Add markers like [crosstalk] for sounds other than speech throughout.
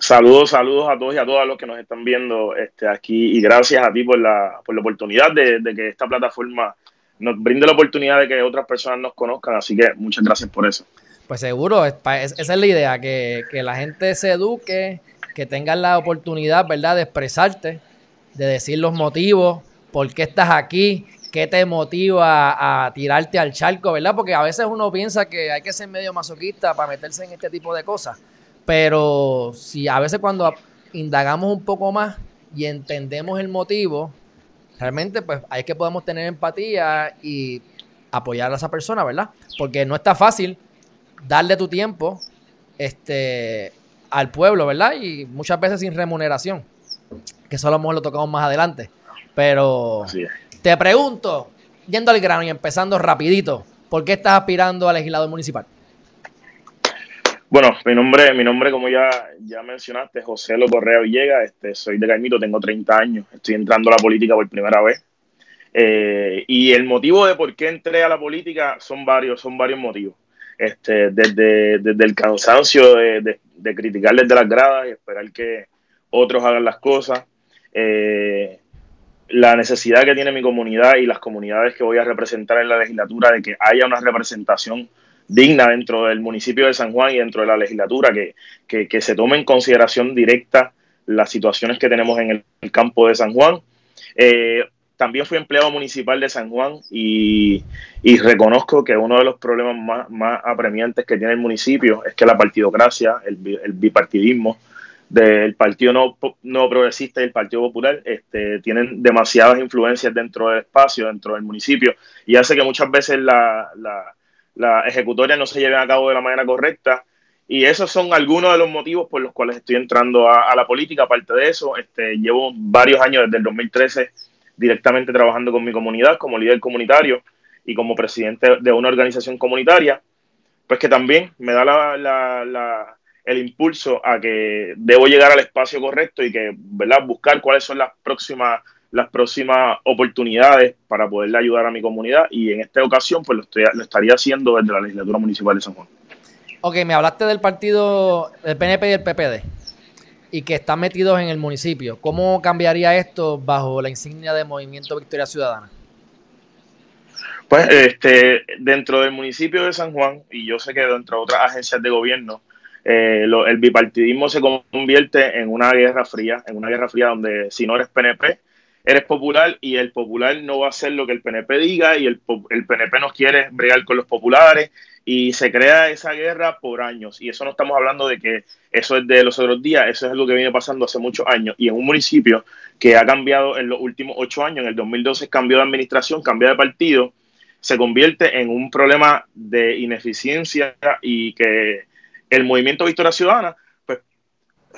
Saludos, saludos a todos y a todas los que nos están viendo este, aquí y gracias a ti por la, por la oportunidad de, que esta plataforma nos brinde la oportunidad de que otras personas nos conozcan, así que muchas gracias por eso. Pues seguro, esa es la idea, que, la gente se eduque, que tengan la oportunidad, ¿verdad?, de expresarte, de decir los motivos, por qué estás aquí, qué te motiva a tirarte al charco, ¿verdad? Porque a veces uno piensa que hay que ser medio masoquista para meterse en este tipo de cosas. Pero si a veces cuando indagamos un poco más y entendemos el motivo, realmente pues hay que podemos tener empatía y apoyar a esa persona, ¿verdad? Porque no está fácil darle tu tiempo este, al pueblo, ¿verdad? Y muchas veces sin remuneración, que eso a lo mejor lo tocamos más adelante. Pero te pregunto, yendo al grano y empezando rapidito, ¿por qué estás aspirando a legislador municipal? Bueno, mi nombre, mi nombre como ya, ya mencionaste, José Lo Correa Villegas, este, soy de Caimito, tengo 30 años, estoy entrando a la política por primera vez. Eh, y el motivo de por qué entré a la política son varios, son varios motivos. Este, desde, desde el cansancio de, de, criticar desde las gradas y esperar que otros hagan las cosas. Eh, la necesidad que tiene mi comunidad y las comunidades que voy a representar en la legislatura de que haya una representación digna dentro del municipio de San Juan y dentro de la legislatura, que, que, se tome en consideración directa las situaciones que tenemos en el, campo de San Juan. Eh, también fui empleado municipal de San Juan y, reconozco que uno de los problemas más, más, apremiantes que tiene el municipio es que la partidocracia, el, el bipartidismo del Partido no, no, Progresista y el Partido Popular este, tienen demasiadas influencias dentro del espacio, dentro del municipio, y hace que muchas veces la la ejecutoria no se lleve a cabo de la manera correcta. Y esos son algunos de los motivos por los cuales estoy entrando a, la política. Aparte de eso, este, llevo varios años desde el 2013 directamente trabajando con mi comunidad como líder comunitario y como presidente de una organización comunitaria, pues que también me da la, el impulso a que debo llegar al espacio correcto y que, ¿verdad?, buscar cuáles son las próximas las próximas oportunidades para poderle ayudar a mi comunidad y en esta ocasión pues lo, estoy, lo estaría haciendo desde la legislatura municipal de San Juan. Ok, me hablaste del partido del PNP y el PPD y que están metidos en el municipio. ¿Cómo cambiaría esto bajo la insignia de Movimiento Victoria Ciudadana? Pues este, dentro del municipio de San Juan, y yo sé que dentro de otras agencias de gobierno, eh, el bipartidismo se convierte en una guerra fría, en una guerra fría donde si no eres PNP, eres popular y el popular no va a hacer lo que el PNP diga y el, el PNP no quiere bregar con los populares y se crea esa guerra por años. Y eso no estamos hablando de que eso es de los otros días, eso es algo que viene pasando hace muchos años. Y en un municipio que ha cambiado en los últimos ocho años, en el 2012 cambió de administración, cambió de partido, se convierte en un problema de ineficiencia y que el movimiento Victoria Ciudadana pues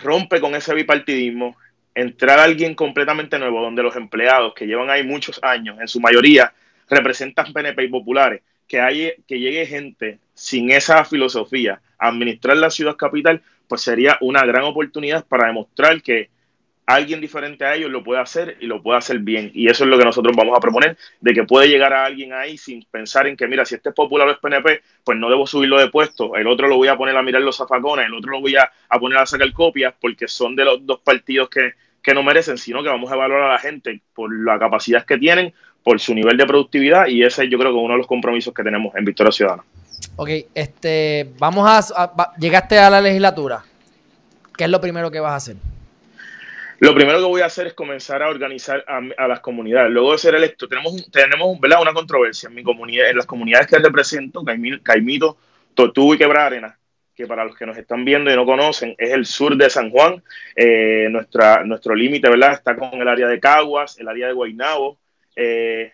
rompe con ese bipartidismo, entrar alguien completamente nuevo, donde los empleados que llevan ahí muchos años, en su mayoría, representan PNP y populares, que, hay, que llegue gente sin esa filosofía a administrar la ciudad capital, pues sería una gran oportunidad para demostrar que alguien diferente a ellos lo puede hacer y lo puede hacer bien. Y eso es lo que nosotros vamos a proponer, de que puede llegar a alguien ahí sin pensar en que, mira, si este es popular o es PNP, pues no debo subirlo de puesto, el otro lo voy a poner a mirar los zafacones, el otro lo voy a, poner a sacar copias, porque son de los dos partidos que, que no merecen, sino que vamos a evaluar a la gente por la capacidad que tienen, por su nivel de productividad, y ese yo creo que es uno de los compromisos que tenemos en Victoria Ciudadana. Ok, este, vamos a llegaste a la legislatura. ¿Qué es lo primero que vas a hacer? Lo primero que voy a hacer es comenzar a organizar a, las comunidades. Luego de ser electo, tenemos, tenemos ¿verdad? una controversia en mi comunidad, en las comunidades que represento, Caimito, Tortuga y Quebra Arena, que para los que nos están viendo y no conocen, es el sur de San Juan. Eh, nuestro límite, ¿verdad? Está con el área de Caguas, el área de Guaynabo, eh,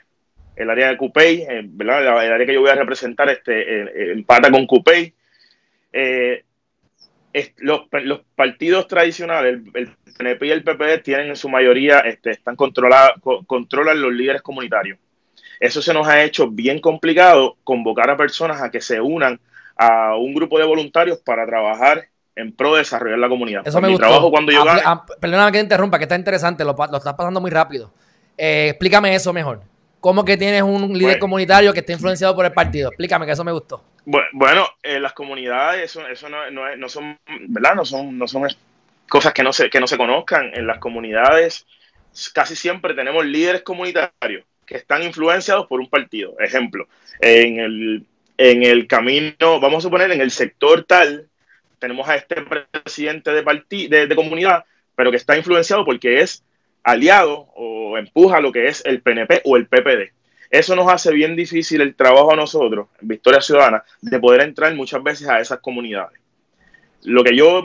el área de Cupey, eh, ¿verdad? El área que yo voy a representar este, empata con Cupey los, los, partidos tradicionales, el, PNP y el PPD, tienen en su mayoría, este, están controlados, controlan los líderes comunitarios. Eso se nos ha hecho bien complicado convocar a personas a que se unan a un grupo de voluntarios para trabajar en pro de desarrollar la comunidad. Eso me Trabajo cuando yo perdóname que te interrumpa, que está interesante, lo, lo estás pasando muy rápido. Eh, explícame eso mejor. ¿Cómo que tienes un líder pues- comunitario que está influenciado por el partido? Explícame, que eso me gustó. Bueno, eh, las comunidades, eso, eso no, no, son, ¿verdad? No son, no son cosas que no, se, que no se conozcan. En las comunidades casi siempre tenemos líderes comunitarios que están influenciados por un partido. Ejemplo, en el, en el camino, vamos a suponer, en el sector tal, tenemos a este presidente de, de, de comunidad, pero que está influenciado porque es aliado o empuja lo que es el PNP o el PPD. Eso nos hace bien difícil el trabajo a nosotros, Victoria Ciudadana, de poder entrar muchas veces a esas comunidades. Lo que yo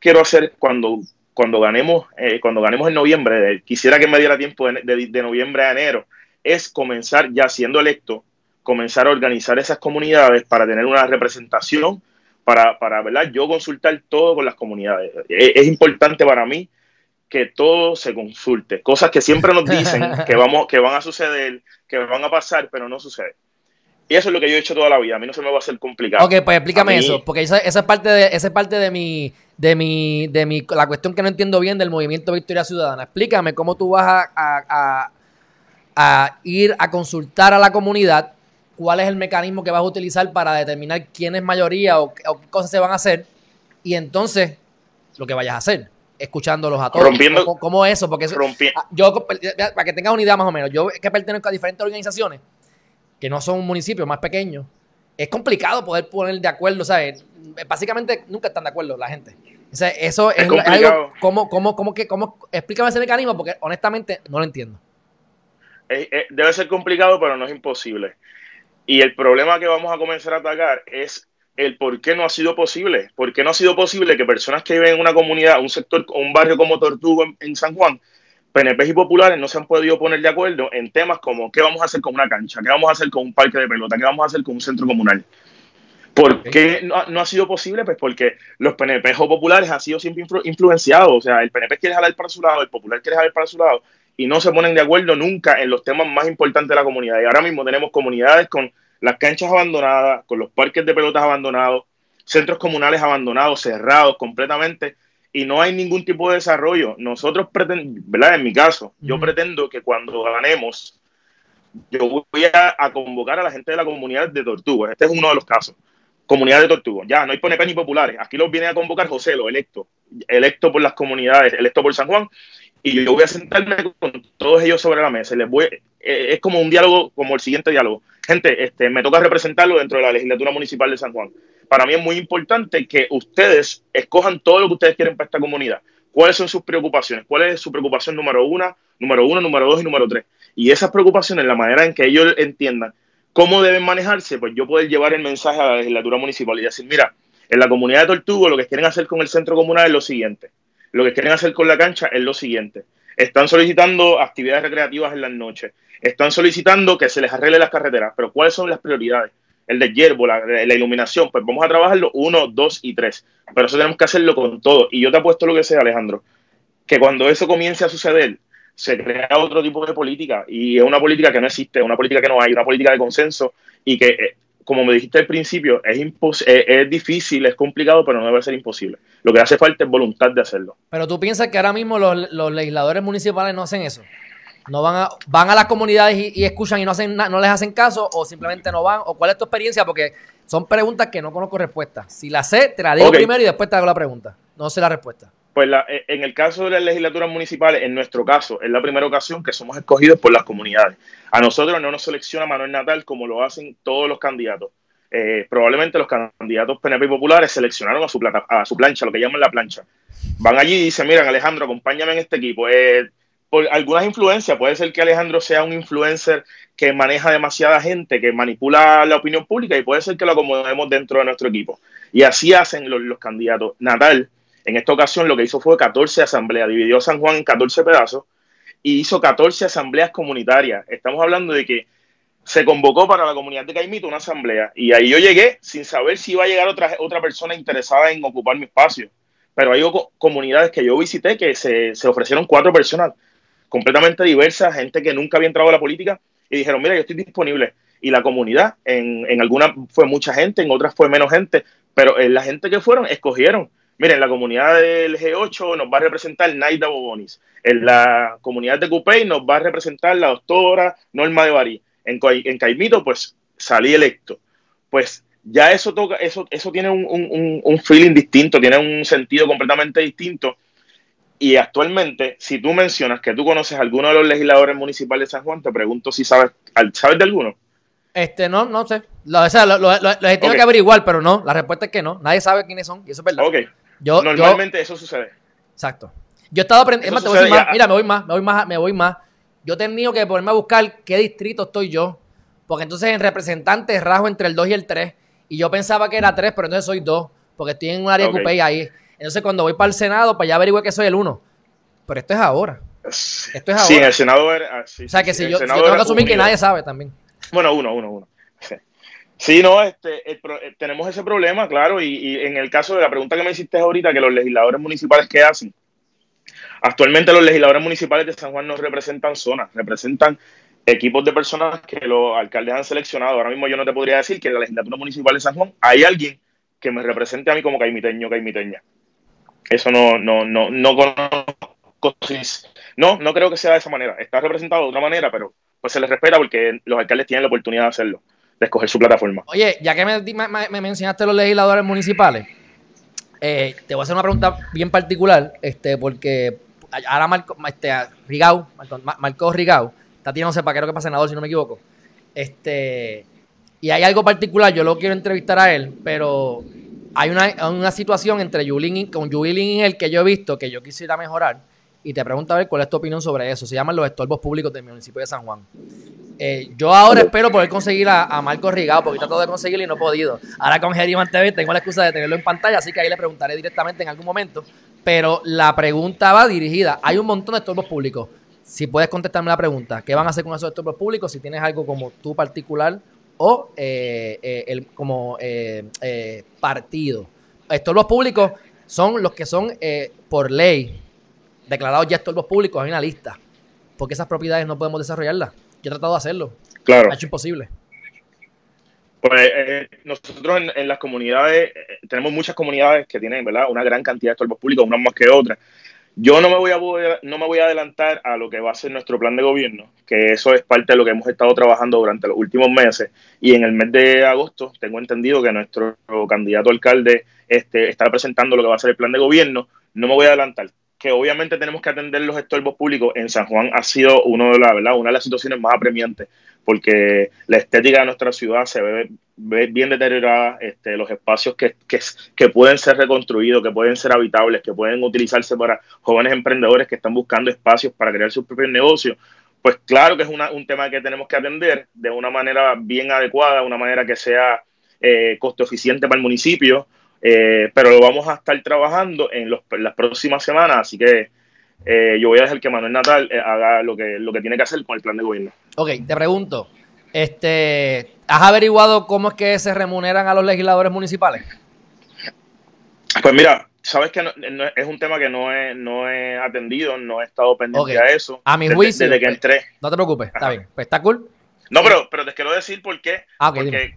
quiero hacer cuando, cuando, ganemos, eh, cuando ganemos en noviembre, quisiera que me diera tiempo de, noviembre a enero, es comenzar ya siendo electo, comenzar a organizar esas comunidades para tener una representación, para, para ¿verdad? yo consultar todo con las comunidades. es importante para mí que todo se consulte. Cosas que siempre nos dicen [laughs] que, vamos, que van a suceder, que van a pasar, pero no sucede. Y eso es lo que yo he hecho toda la vida. A mí no se me va a hacer complicado. Ok, pues explícame eso, porque esa, es parte de, esa es parte de mi, de mi, de mi, la cuestión que no entiendo bien del movimiento Victoria Ciudadana. Explícame cómo tú vas a, a, ir a consultar a la comunidad, cuál es el mecanismo que vas a utilizar para determinar quién es mayoría o, o qué cosas se van a hacer, y entonces lo que vayas a hacer escuchándolos a todos. Rompiendo, ¿Cómo, eso? Porque eso, ah, yo, para que tengas una idea más o menos, yo que pertenezco a diferentes organizaciones que no son municipios más pequeños, es complicado poder poner de acuerdo, ¿sabes? Básicamente nunca están de acuerdo la gente. eso es, algo, ¿cómo, cómo, cómo, que, cómo, explícame ese mecanismo porque honestamente no lo entiendo. debe ser complicado, pero no es imposible. Y el problema que vamos a comenzar a atacar es el por qué no ha sido posible. ¿Por qué no ha sido posible que personas que viven en una comunidad, un sector, un barrio como Tortugo en, San Juan, PNP y populares no se han podido poner de acuerdo en temas como qué vamos a hacer con una cancha, qué vamos a hacer con un parque de pelota, qué vamos a hacer con un centro comunal? ¿Por qué no, ha sido posible? Pues porque los PNP o populares han sido siempre influenciados. O sea, el PNP quiere jalar para su lado, el popular quiere jalar para su lado y no se ponen de acuerdo nunca en los temas más importantes de la comunidad. Y ahora mismo tenemos comunidades con las canchas abandonadas, con los parques de pelotas abandonados, centros comunales abandonados, cerrados completamente, y no hay ningún tipo de desarrollo. Nosotros pretendemos, ¿verdad? En mi caso, yo pretendo que cuando ganemos, yo voy a, convocar a la gente de la comunidad de Tortuga. Este es uno de los casos. Comunidad de Tortuga. Ya, no hay PNP ni populares. Aquí los viene a convocar José, lo electo. Electo por las comunidades, electo por San Juan. Y yo voy a sentarme con todos ellos sobre la mesa. les voy, eh, es como un diálogo, como el siguiente diálogo gente, este, me toca representarlo dentro de la legislatura municipal de San Juan. Para mí es muy importante que ustedes escojan todo lo que ustedes quieren para esta comunidad. ¿Cuáles son sus preocupaciones? ¿Cuál es su preocupación número uno, número uno, número dos y número tres? Y esas preocupaciones, la manera en que ellos entiendan cómo deben manejarse, pues yo poder llevar el mensaje a la legislatura municipal y decir, mira, en la comunidad de Tortugo lo que quieren hacer con el centro comunal es lo siguiente. Lo que quieren hacer con la cancha es lo siguiente. Están solicitando actividades recreativas en las noches están solicitando que se les arregle las carreteras, pero ¿cuáles son las prioridades? El de hierbo, la, iluminación, pues vamos a trabajarlo uno, dos y tres, pero eso tenemos que hacerlo con todo. Y yo te apuesto lo que sea, Alejandro, que cuando eso comience a suceder, se crea otro tipo de política y es una política que no existe, una política que no hay, una política de consenso y que, eh, como me dijiste al principio, es, es, es difícil, es complicado, pero no debe ser imposible. Lo que hace falta es voluntad de hacerlo. Pero tú piensas que ahora mismo los, los legisladores municipales no hacen eso. No van a, van a las comunidades y, escuchan y no hacen no les hacen caso, o simplemente no van, o cuál es tu experiencia, porque son preguntas que no conozco respuesta. Si la sé, te la digo primero y después te hago la pregunta. No sé la respuesta. Pues eh, en el caso de las legislaturas municipales, en nuestro caso, es la primera ocasión que somos escogidos por las comunidades. A nosotros no nos selecciona Manuel Natal como lo hacen todos los candidatos. Eh, probablemente los candidatos PNP populares seleccionaron a su, plata, a su plancha, lo que llaman la plancha. Van allí y dicen, miren Alejandro, acompáñame en este equipo. Eh, por algunas influencias. Puede ser que Alejandro sea un influencer que maneja demasiada gente, que manipula la opinión pública y puede ser que lo acomodemos dentro de nuestro equipo. Y así hacen los, candidatos. Natal, en esta ocasión, lo que hizo fue 14 asambleas, dividió San Juan en 14 pedazos y hizo 14 asambleas comunitarias. Estamos hablando de que se convocó para la comunidad de Caimito una asamblea y ahí yo llegué sin saber si iba a llegar otra, otra persona interesada en ocupar mi espacio. Pero hay comunidades que yo visité que se, se ofrecieron cuatro personas completamente diversas, gente que nunca había entrado a la política y dijeron, mira, yo estoy disponible. Y la comunidad, en, en algunas fue mucha gente, en otras fue menos gente, pero en la gente que fueron, escogieron. Miren, la comunidad del G8 nos va a representar Naida Bobonis. En la comunidad de Cupey nos va a representar la doctora Norma de Barí en, Caimito, pues salí electo. Pues ya eso toca, eso, eso tiene un, feeling distinto, tiene un sentido completamente distinto. Y actualmente, si tú mencionas que tú conoces a alguno de los legisladores municipales de San Juan, te pregunto si sabes, ¿sabes de alguno? Este, no, no sé. Lo, o sea, lo, lo, tengo que averiguar, pero no. La respuesta es que no. Nadie sabe quiénes son, y eso es verdad. Ok. Yo, Normalmente eso sucede. Exacto. Yo he estado aprendiendo. Mira, me voy más, me voy más, me voy más. Yo he tenido que ponerme a buscar qué distrito estoy yo. Porque entonces en representantes rajo entre el 2 y el 3. Y yo pensaba que era 3, pero entonces soy 2. Porque estoy en un área okay. ahí. Entonces cuando voy para el Senado, pues ya averigüe que soy el 1. Pero esto es ahora. Esto es ahora. Sí, en el Senado era. Ah, o sea que si yo, tengo que asumir que nadie sabe también. Bueno, uno, uno, uno. [laughs] Sí. no, este, eh, tenemos ese problema, claro, y, y, en el caso de la pregunta que me hiciste ahorita, que los legisladores municipales, ¿qué hacen? Actualmente los legisladores municipales de San Juan no representan zonas, representan equipos de personas que los alcaldes han seleccionado. Ahora mismo yo no te podría decir que en la legislatura municipal de San Juan hay alguien que me represente a mí como caimiteño, caimiteña. Eso no, no, no, no conozco. No, no creo que sea de esa manera. Está representado de otra manera, pero pues se les respeta porque los alcaldes tienen la oportunidad de hacerlo, de escoger su plataforma. Oye, ya que me, me mencionaste los legisladores municipales, eh, te voy a hacer una pregunta bien particular, este, porque ahora Marco, este, Rigau, Marco, Rigau, está tirándose para que pasa senador, si no me equivoco. Este, y hay algo particular, yo lo quiero entrevistar a él, pero hay una, una situación entre Yulín con Yulín y él que yo he visto que yo quisiera mejorar y te pregunto a ver cuál es tu opinión sobre eso. Se llaman los estorbos públicos del municipio de San Juan. Eh, yo ahora espero poder conseguir a, a Marco Rigao, porque he tratado de conseguirlo y no he podido. Ahora con Geriman TV tengo la excusa de tenerlo en pantalla, así que ahí le preguntaré directamente en algún momento. Pero la pregunta va dirigida. Hay un montón de estorbos públicos. Si puedes contestarme la pregunta, ¿qué van a hacer con esos estorbos públicos? Si tienes algo como tú particular o eh, eh, el, como partido. Estorbos públicos son los que son por ley declarados ya estorbos públicos, hay una lista. Porque esas propiedades no podemos desarrollarlas. Yo he tratado de hacerlo. Claro. Ha hecho imposible. Pues eh, nosotros en, las comunidades, eh, tenemos muchas comunidades que tienen, ¿verdad? Una gran cantidad de estorbos públicos, unas más que otras. Yo no me, voy a, no me voy a adelantar a lo que va a ser nuestro plan de gobierno, que eso es parte de lo que hemos estado trabajando durante los últimos meses. Y en el mes de agosto tengo entendido que nuestro candidato alcalde este, está presentando lo que va a ser el plan de gobierno. No me voy a adelantar que obviamente tenemos que atender los estorbos públicos en San Juan ha sido uno de la, ¿verdad? una de las situaciones más apremiantes porque la estética de nuestra ciudad se ve, bien deteriorada, este, los espacios que, que, pueden ser reconstruidos, que pueden ser habitables, que pueden utilizarse para jóvenes emprendedores que están buscando espacios para crear sus propios negocios, pues claro que es un tema que tenemos que atender de una manera bien adecuada, una manera que sea eh, costo eficiente para el municipio, eh, pero lo vamos a estar trabajando en, las próximas semanas, así que eh, yo voy a dejar que Manuel Natal eh, haga lo que, lo que tiene que hacer con el plan de gobierno. Ok, te pregunto, este, ¿has averiguado cómo es que se remuneran a los legisladores municipales? Pues mira, sabes que es un tema que no he, no he atendido, no he estado pendiente a eso. A mi juicio. Desde, que entré. No te preocupes, está bien. Pues está cool. No, pero, pero te quiero decir por qué. Ah, porque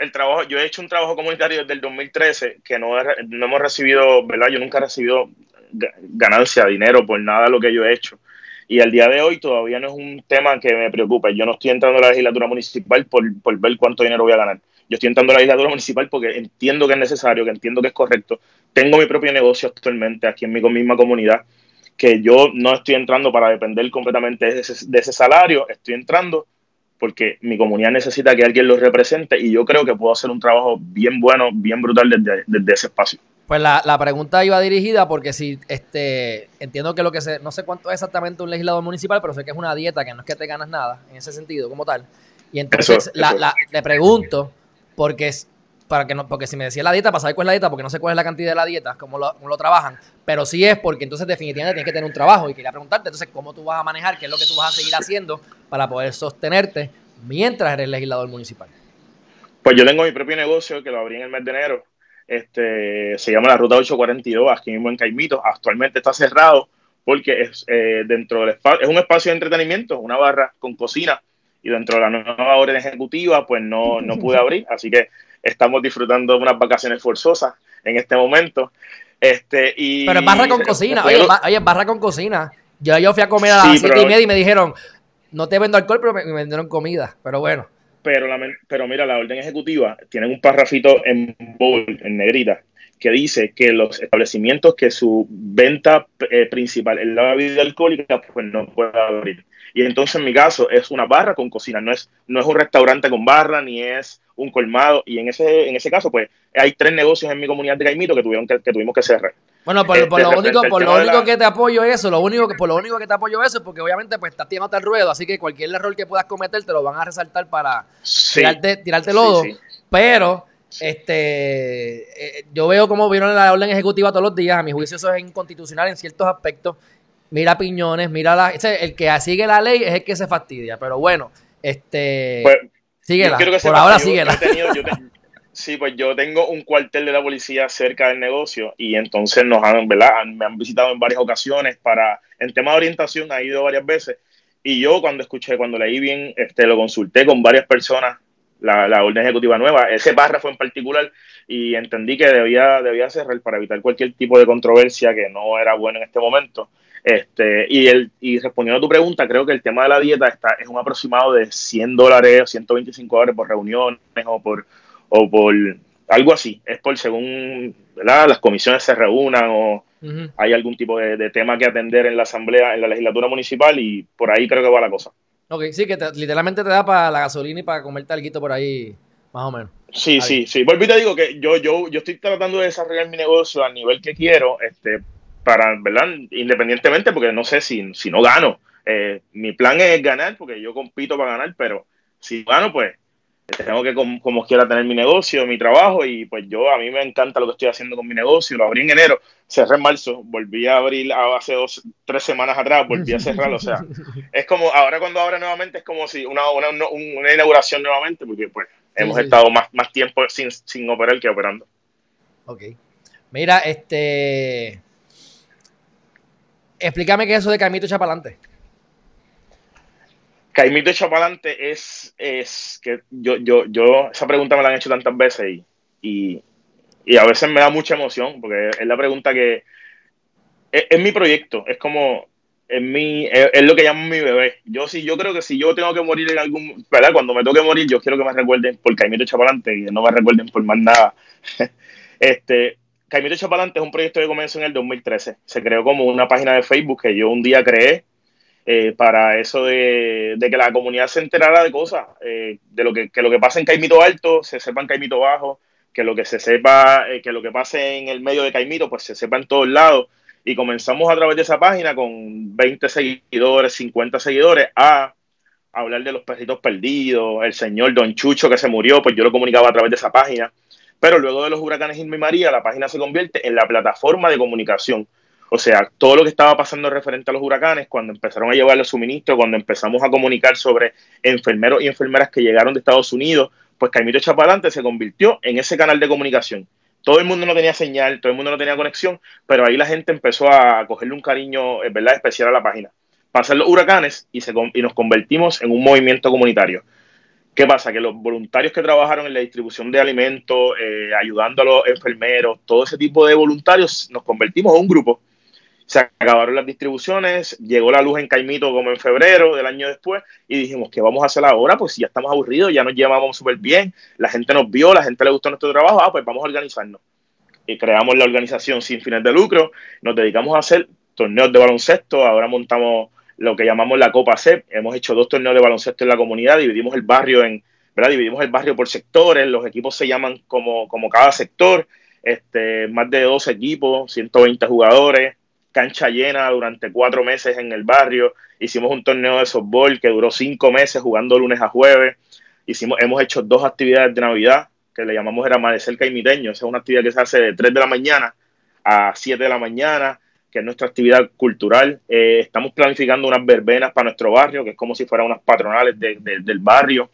el trabajo, yo he hecho un trabajo comunitario desde el 2013 que no, no hemos recibido, ¿verdad? Yo nunca he recibido ganancia, dinero por nada de lo que yo he hecho. Y al día de hoy todavía no es un tema que me preocupe. Yo no estoy entrando a la legislatura municipal por, por ver cuánto dinero voy a ganar. Yo estoy entrando a la legislatura municipal porque entiendo que es necesario, que entiendo que es correcto. Tengo mi propio negocio actualmente aquí en mi misma comunidad, que yo no estoy entrando para depender completamente de ese salario, estoy entrando porque mi comunidad necesita que alguien los represente y yo creo que puedo hacer un trabajo bien bueno, bien brutal desde, ese espacio. Pues la, pregunta iba dirigida porque si este entiendo que lo que se, no sé cuánto es exactamente un legislador municipal, pero sé que es una dieta que no es que te ganas nada en ese sentido como tal. Y entonces la, le pregunto porque para que no, porque si me decía la dieta, para saber cuál es la dieta, porque no sé cuál es la cantidad de la dieta, cómo lo, cómo lo trabajan, pero sí es porque entonces definitivamente tienes que tener un trabajo y quería preguntarte entonces cómo tú vas a manejar, qué es lo que tú vas a seguir haciendo para poder sostenerte mientras eres legislador municipal? Pues yo tengo mi propio negocio que lo abrí en el mes de enero. Este, se llama la Ruta 842, aquí mismo en Caimito. Actualmente está cerrado porque es eh, dentro del es un espacio de entretenimiento, una barra con cocina y dentro de la nueva orden ejecutiva pues no, no pude abrir, así que estamos disfrutando de unas vacaciones forzosas en este momento. Este, y, pero es barra con cocina, oye, oye, barra con cocina. Yo, yo fui a comer a las siete y media y me dijeron, no te vendo alcohol, pero me, vendieron comida, pero bueno. Pero, la, pero mira, la orden ejecutiva tiene un parrafito en bold, en negrita, que dice que los establecimientos que su venta eh, principal es la bebida alcohólica, pues no puede abrir. Y entonces en mi caso es una barra con cocina, no es, no es un restaurante con barra, ni es un colmado. Y en ese, en ese caso, pues hay tres negocios en mi comunidad de Caimito que, tuvieron que, tuvimos que cerrar. Bueno, por, por lo único, por lo único que te apoyo eso, lo único que, por lo único que te apoyo eso es porque obviamente pues estás tirando el ruedo, así que cualquier error que puedas cometer te lo van a resaltar para tirarte, tirarte lodo. Pero este eh, yo veo cómo vieron la orden ejecutiva todos los días, a mi juicio eso es inconstitucional en ciertos aspectos. Mira piñones, mira la, el que sigue la ley es el que se fastidia, pero bueno, este pues, síguela. Por ahora síguela. Sí, pues yo tengo un cuartel de la policía cerca del negocio y entonces nos han, ¿verdad? Me han visitado en varias ocasiones para, en tema de orientación, ha ido varias veces. Y yo cuando escuché, cuando leí bien, este, lo consulté con varias personas, la, la orden ejecutiva nueva, ese párrafo en particular, y entendí que debía, debía cerrar para evitar cualquier tipo de controversia que no era bueno en este momento. Este, y, el, y respondiendo a tu pregunta, creo que el tema de la dieta está, es un aproximado de 100 dólares, 125 dólares por reuniones o por o por algo así. Es por según las comisiones se reúnan o hay algún tipo de, tema que atender en la asamblea, en la legislatura municipal y por ahí creo que va la cosa. Ok, sí, que literalmente te da para la gasolina y para comerte algo por ahí, más o menos. Sí, sí, sí. Volví te digo que yo, yo, yo estoy tratando de desarrollar mi negocio al nivel que quiero, este, para, ¿verdad? Independientemente, porque no sé si, si no gano. Eh, mi plan es ganar, porque yo compito para ganar, pero si gano, pues tengo que como, quiera tener mi negocio, mi trabajo y pues yo a mí me encanta lo que estoy haciendo con mi negocio, lo abrí en enero, cerré en marzo, volví a abrir hace dos, tres semanas atrás, volví a cerrarlo, o sea, [laughs] es como ahora cuando abra nuevamente es como si una, una, una inauguración nuevamente porque pues hemos estado más, más tiempo sin, sin operar que operando. Ok. Mira, este... Explícame qué es eso de Camito Chapalante. Caimito adelante es, es que yo, yo, yo, esa pregunta me la han hecho tantas veces y, y, a veces me da mucha emoción porque es la pregunta que es, mi proyecto, es como, es, mi, es, lo que llamo mi bebé. Yo sí, yo creo que si yo tengo que morir en algún, ¿verdad? Cuando me toque morir, yo quiero que me recuerden por Caimito adelante y no me recuerden por más nada. [laughs] este, Caimito adelante es un proyecto que comenzó en el 2013. Se creó como una página de Facebook que yo un día creé eh, para eso de, que la comunidad se enterara de cosas, eh, de lo que, lo que pasa en Caimito Alto, se sepa en Caimito Bajo, que lo que se sepa, eh, que lo que pase en el medio de Caimito, pues se sepa en todos lados. Y comenzamos a través de esa página con 20 seguidores, 50 seguidores, a hablar de los perritos perdidos, el señor Don Chucho que se murió, pues yo lo comunicaba a través de esa página. Pero luego de los huracanes Irma y María, la página se convierte en la plataforma de comunicación o sea, todo lo que estaba pasando referente a los huracanes, cuando empezaron a llevar los suministros, cuando empezamos a comunicar sobre enfermeros y enfermeras que llegaron de Estados Unidos, pues Caimito Chapalante se convirtió en ese canal de comunicación. Todo el mundo no tenía señal, todo el mundo no tenía conexión, pero ahí la gente empezó a cogerle un cariño eh, ¿verdad? especial a la página. Pasan los huracanes y, se, y nos convertimos en un movimiento comunitario. ¿Qué pasa? Que los voluntarios que trabajaron en la distribución de alimentos, eh, ayudando a los enfermeros, todo ese tipo de voluntarios, nos convertimos en un grupo se acabaron las distribuciones, llegó la luz en Caimito como en febrero del año después y dijimos, ¿qué vamos a hacer ahora? Pues ya estamos aburridos, ya nos llevamos súper bien, la gente nos vio, la gente le gustó nuestro trabajo, ah, pues vamos a organizarnos. Y creamos la organización sin fines de lucro, nos dedicamos a hacer torneos de baloncesto, ahora montamos lo que llamamos la Copa CEP, hemos hecho dos torneos de baloncesto en la comunidad, dividimos el barrio en, ¿verdad? Dividimos el barrio por sectores, los equipos se llaman como, como cada sector, este, más de 12 equipos, 120 jugadores, cancha llena durante cuatro meses en el barrio. Hicimos un torneo de softball que duró cinco meses jugando lunes a jueves. Hicimos, hemos hecho dos actividades de Navidad que le llamamos el amanecer caimiteño. Esa es una actividad que se hace de 3 de la mañana a 7 de la mañana. Que es nuestra actividad cultural. Eh, estamos planificando unas verbenas para nuestro barrio, que es como si fueran unas patronales del barrio.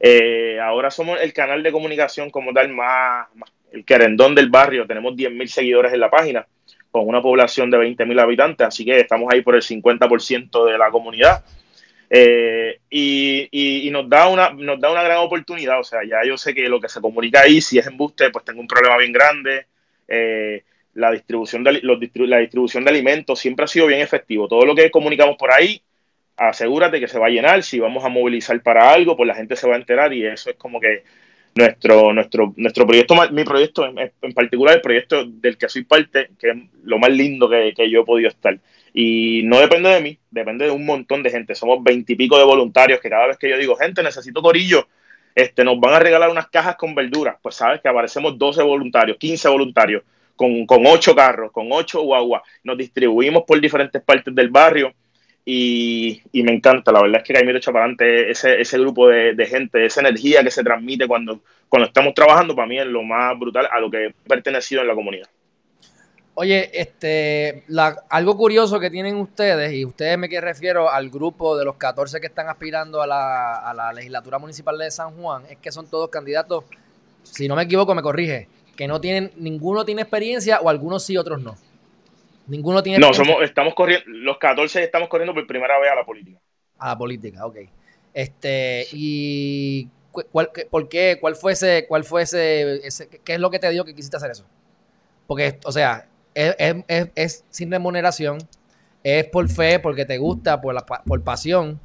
Eh, ahora somos el canal de comunicación como tal más, el querendón del barrio. Tenemos 10.000 seguidores en la página, con una población de 20.000 habitantes, así que estamos ahí por el 50% de la comunidad. Eh, y, nos, da una, nos da una gran oportunidad. O sea, ya yo sé que lo que se comunica ahí, si es embuste, pues tengo un problema bien grande. La, distribución de, los, la distribución de alimentos siempre ha sido bien efectivo. Todo lo que comunicamos por ahí, asegúrate que se va a llenar. Si vamos a movilizar para algo, pues la gente se va a enterar y eso es como que nuestro, nuestro, nuestro proyecto, mi proyecto en, particular, el proyecto del que soy parte, que es lo más lindo que, que yo he podido estar. Y no depende de mí, depende de un montón de gente. Somos veintipico de voluntarios que cada vez que yo digo, gente, necesito corillo, este, nos van a regalar unas cajas con verduras. Pues sabes que aparecemos 12 voluntarios, 15 voluntarios, con, con 8 carros, con 8 guaguas. Nos distribuimos por diferentes partes del barrio. Y, me encanta, la verdad es que Caimiro echa para adelante ese, ese grupo de, gente, esa energía que se transmite cuando, cuando estamos trabajando, para mí es lo más brutal a lo que he pertenecido en la comunidad. Oye, este, algo curioso que tienen ustedes, y ustedes me refiero al grupo de los 14 que están aspirando a la, legislatura municipal de San Juan, es que son todos candidatos, si no me equivoco, me corrige, que no tienen, ninguno tiene experiencia o algunos sí, otros no. Ninguno tiene No, somos, estamos corriendo, los 14 estamos corriendo por primera vez a la política. A la política, ok. Este, y ¿cuál, ¿por qué? ¿Cuál fue ese, cuál fue ese, qué es lo que te dio que quisiste hacer eso? Porque, o sea, es, sin remuneración, es por fe, porque te gusta, por, la, por pasión.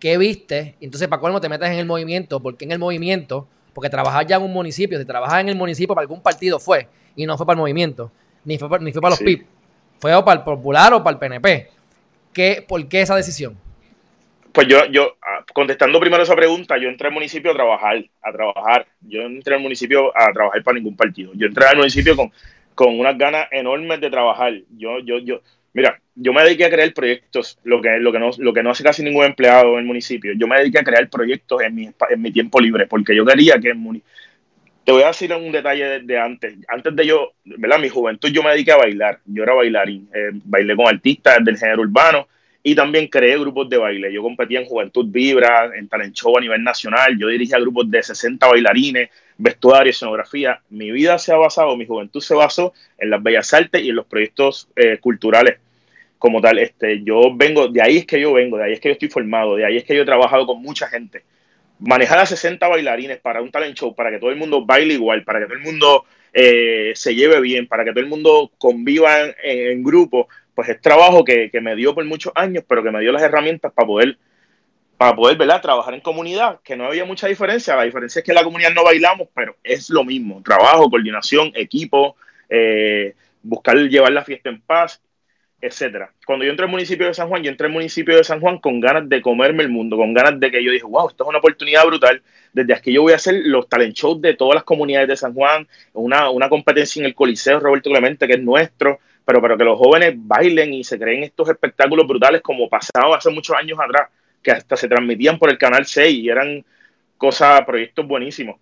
¿Qué viste? Entonces, para colmo te metes en el movimiento, porque en el movimiento, porque trabajar ya en un municipio, si trabajas en el municipio para algún partido fue, y no fue para el movimiento, ni fue, ni fue para los PIB, fue o para el Popular o para el PNP. ¿Qué, ¿Por qué esa decisión? Pues yo, yo, ah, contestando primero esa pregunta, yo entré al municipio a trabajar, a trabajar. Yo entré al municipio a trabajar para ningún partido. Yo entré al municipio con con unas ganas enormes de trabajar. Yo, yo, yo, mira, yo me dediqué a crear proyectos, lo que, lo que, no, lo que no hace casi ningún empleado en el municipio. Yo me dediqué a crear proyectos en mi, en mi tiempo libre, porque yo quería que el Te voy a decir un detalle de, antes. Antes de yo, ¿verdad? Mi juventud yo me dediqué a bailar. Yo era bailarín. Eh, bailé con artistas del género urbano y también creé grupos de baile. Yo competía en Juventud Vibra, en Talent Show a nivel nacional. Yo dirigía grupos de 60 bailarines vestuario, escenografía. Mi vida se ha basado, mi juventud se basó en las bellas artes y en los proyectos eh, culturales como tal. Este, yo vengo, de ahí es que yo vengo, de ahí es que yo estoy formado, de ahí es que yo he trabajado con mucha gente. Manejar a 60 bailarines para un talent show, para que todo el mundo baile igual, para que todo el mundo eh, se lleve bien, para que todo el mundo conviva en, grupo, pues es trabajo que, que me dio por muchos años, pero que me dio las herramientas para poder para poder ¿verdad? trabajar en comunidad, que no había mucha diferencia. La diferencia es que en la comunidad no bailamos, pero es lo mismo. Trabajo, coordinación, equipo, eh, buscar llevar la fiesta en paz, etcétera. Cuando yo entré al municipio de San Juan, yo entré al municipio de San Juan con ganas de comerme el mundo, con ganas de que yo dije, wow, esto es una oportunidad brutal. Desde aquí yo voy a hacer los talent shows de todas las comunidades de San Juan, una, una competencia en el Coliseo Roberto Clemente, que es nuestro, pero, pero que los jóvenes bailen y se creen estos espectáculos brutales como pasaba hace muchos años atrás que hasta se transmitían por el canal 6 y eran cosas, proyectos buenísimos.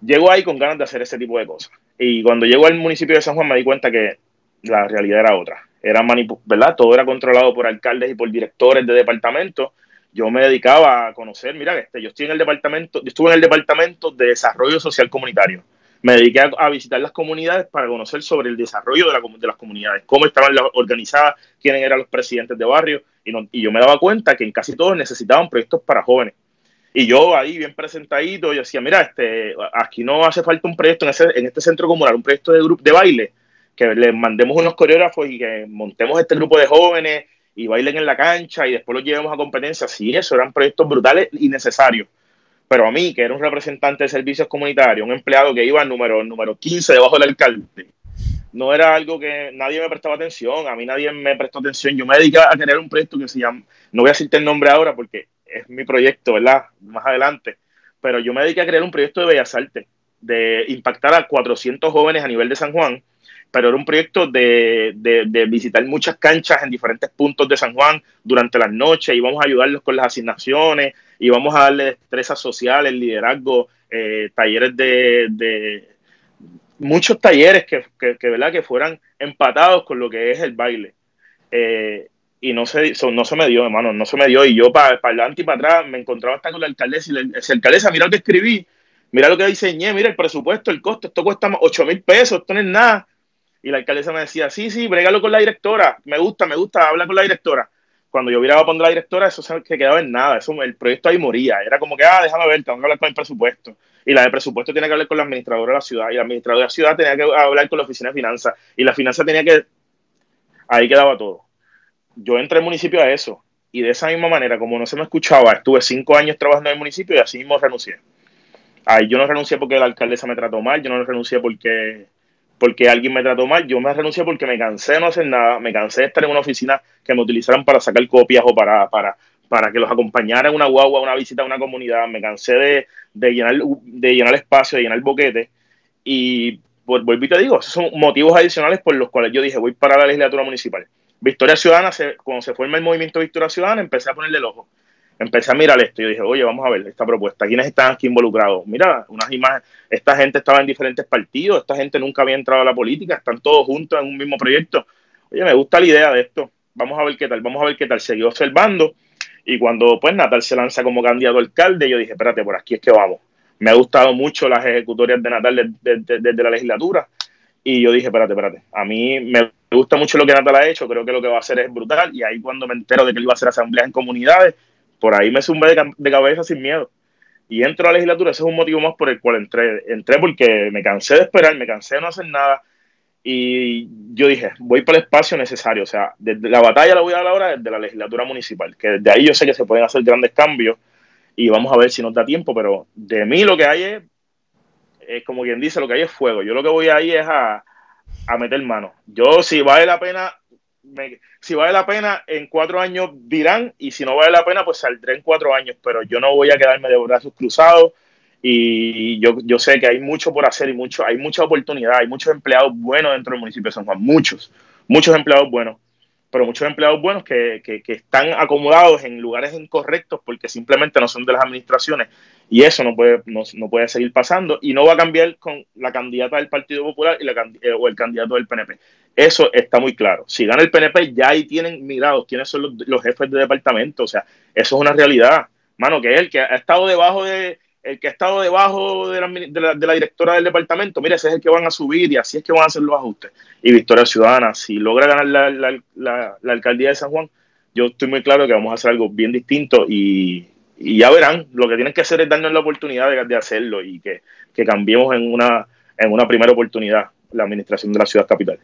Llego ahí con ganas de hacer ese tipo de cosas. Y cuando llego al municipio de San Juan me di cuenta que la realidad era otra. Era ¿verdad? Todo era controlado por alcaldes y por directores de departamentos. Yo me dedicaba a conocer, mira, este, yo estoy en el departamento, yo estuve en el departamento de desarrollo social comunitario. Me dediqué a, visitar las comunidades para conocer sobre el desarrollo de, la, de las comunidades, cómo estaban organizadas, quiénes eran los presidentes de barrio, y, yo me daba cuenta que en casi todos necesitaban proyectos para jóvenes. Y yo ahí bien presentadito, yo decía, mira, este, aquí no hace falta un proyecto en, en este centro comunal, un proyecto de grupo de baile, que le mandemos unos coreógrafos y que montemos este grupo de jóvenes y bailen en la cancha y después los llevemos a competencias. Sí, eso eran proyectos brutales y necesarios. Pero a mí, que era un representante de servicios comunitarios, un empleado que iba al número, número 15 debajo del alcalde, no era algo que nadie me prestaba atención, a mí nadie me prestó atención. Yo me dediqué a crear un proyecto que se llama, no voy a decirte el nombre ahora porque es mi proyecto, ¿verdad? Más adelante, pero yo me dediqué a crear un proyecto de Bellas Artes, de impactar a 400 jóvenes a nivel de San Juan, pero era un proyecto de, de, visitar muchas canchas en diferentes puntos de San Juan durante las noches, íbamos a ayudarlos con las asignaciones, íbamos a darle destrezas sociales, liderazgo, eh, talleres de muchos talleres que, que, ¿verdad? que fueran empatados con lo que es el baile. Eh, y no se, no se me dio, hermano, no se me dio. Y yo para adelante y para atrás me encontraba hasta con la alcaldesa y la, alcaldesa, mira lo que escribí, mira lo que diseñé, mira el presupuesto, el costo, esto cuesta 8 mil pesos, esto no es nada. Y la alcaldesa me decía, sí, sí, brégalo con la directora, me gusta, me gusta, habla con la directora. Cuando yo viraba a poner la directora, eso se quedaba en nada, eso, el proyecto ahí moría. Era como que, ah, déjame ver, tengo que hablar con el presupuesto. Y la de presupuesto tiene que hablar con la administradora de la ciudad, y la administradora de la ciudad tenía que hablar con la oficina de finanzas, y la finanza tenía que... Ahí quedaba todo. Yo entré al municipio a eso, y de esa misma manera, como no se me escuchaba, estuve cinco años trabajando en el municipio y así mismo renuncié. Ahí yo no renuncié porque la alcaldesa me trató mal, yo no renuncié porque porque alguien me trató mal, yo me renuncié porque me cansé de no hacer nada, me cansé de estar en una oficina que me utilizaran para sacar copias o para, para, para que los acompañara en una guagua, una visita a una comunidad, me cansé de, de llenar, de llenar espacio, de llenar boquete, y pues, vuelvo y te digo, esos son motivos adicionales por los cuales yo dije, voy para la legislatura municipal. Victoria Ciudadana, cuando se forma el movimiento Victoria Ciudadana, empecé a ponerle el ojo empecé a mirar esto y dije, oye, vamos a ver esta propuesta, ¿quiénes están aquí involucrados? Mira, unas imágenes, esta gente estaba en diferentes partidos, esta gente nunca había entrado a la política, están todos juntos en un mismo proyecto. Oye, me gusta la idea de esto, vamos a ver qué tal, vamos a ver qué tal. Seguí observando y cuando pues Natal se lanza como candidato a alcalde, yo dije, espérate, por aquí es que vamos. Me ha gustado mucho las ejecutorias de Natal desde la legislatura y yo dije, espérate, espérate, a mí me gusta mucho lo que Natal ha hecho, creo que lo que va a hacer es brutal y ahí cuando me entero de que él iba a hacer asambleas en comunidades, por ahí me zumbé de, cabeza sin miedo. Y entro a la legislatura, ese es un motivo más por el cual entré. Entré porque me cansé de esperar, me cansé de no hacer nada. Y yo dije, voy por el espacio necesario. O sea, desde la batalla la voy a dar ahora desde la legislatura municipal, que desde ahí yo sé que se pueden hacer grandes cambios y vamos a ver si nos da tiempo, pero de mí lo que hay es, es como quien dice, lo que hay es fuego. Yo lo que voy ahí es a, a meter mano. Yo, si vale la pena si vale la pena, en cuatro años dirán, y si no vale la pena, pues saldré en cuatro años, pero yo no voy a quedarme de brazos cruzados y yo, yo sé que hay mucho por hacer y mucho, hay mucha oportunidad, hay muchos empleados buenos dentro del municipio de San Juan, muchos, muchos empleados buenos, pero muchos empleados buenos que, que, que están acomodados en lugares incorrectos porque simplemente no son de las administraciones y eso no puede, no, no, puede seguir pasando y no va a cambiar con la candidata del Partido Popular y la, eh, o el candidato del PNP. Eso está muy claro. Si gana el PNP, ya ahí tienen mirados quiénes son los, jefes de departamento. O sea, eso es una realidad. Mano, que él, que ha estado debajo de, el que ha estado debajo de la, de, la, directora del departamento, mira, ese es el que van a subir y así es que van a hacer los ajustes. Y Victoria Ciudadana, si logra ganar la, alcaldía de San Juan, yo estoy muy claro que vamos a hacer algo bien distinto y, ya verán, lo que tienen que hacer es darnos la oportunidad de, hacerlo y que, que, cambiemos en una, en una primera oportunidad la administración de la ciudad capital.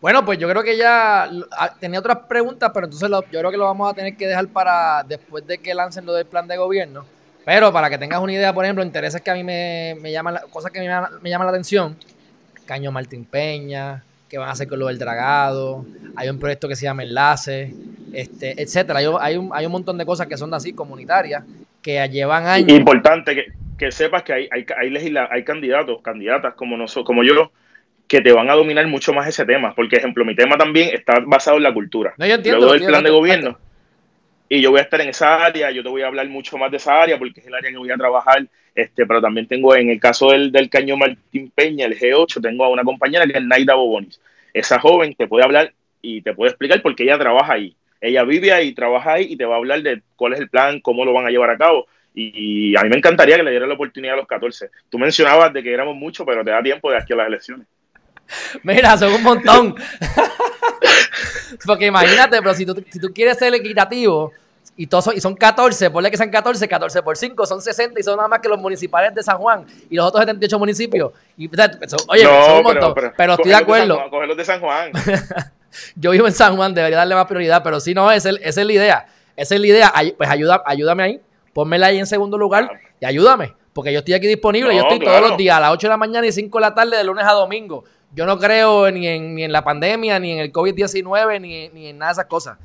Bueno, pues yo creo que ya ah, tenía otras preguntas, pero entonces yo creo que lo vamos a tener que dejar para después de que lancen lo del plan de gobierno. Pero para que tengas una idea, por ejemplo, intereses que a mí me, me llaman, cosas que me, me llaman la atención, Caño Martín Peña, que van a hacer con lo del dragado, hay un proyecto que se llama Enlace, este, etcétera. Hay, hay, un, hay un montón de cosas que son así, comunitarias, que llevan años. Importante que, que sepas que hay, hay, hay, hay candidatos, candidatas como, nosotros, como yo, que te van a dominar mucho más ese tema. Porque, ejemplo, mi tema también está basado en la cultura. No, yo entiendo. Luego del plan de gobierno. Y yo voy a estar en esa área, yo te voy a hablar mucho más de esa área porque es el área que voy a trabajar. Este, pero también tengo, en el caso del, del Cañón Martín Peña, el G8, tengo a una compañera que es Naida Bobonis. Esa joven te puede hablar y te puede explicar por qué ella trabaja ahí. Ella vive ahí, trabaja ahí y te va a hablar de cuál es el plan, cómo lo van a llevar a cabo. Y, a mí me encantaría que le diera la oportunidad a los 14. Tú mencionabas de que éramos muchos, pero te da tiempo de aquí a las elecciones. [laughs] Mira, son un montón. [laughs] Porque imagínate, pero si tú, si tú quieres ser equitativo y, todos son, y son 14, ponle que sean 14, 14 por 5, son 60 y son nada más que los municipales de San Juan y los otros 78 municipios. Y, oye, son un montón. Pero, estoy de acuerdo. Cogerlos de San Juan. [laughs] Yo vivo en San Juan, debería darle más prioridad, pero si no, esa es, la idea. Esa es la idea. Pues ayuda, ayúdame ahí, ponmela ahí en segundo lugar y ayúdame. Porque yo estoy aquí disponible, yo estoy todos los días a las 8 de la mañana y 5 de la tarde de lunes a domingo. Yo no creo ni en, ni en la pandemia, ni en el COVID-19, ni, ni, en nada de esas cosas.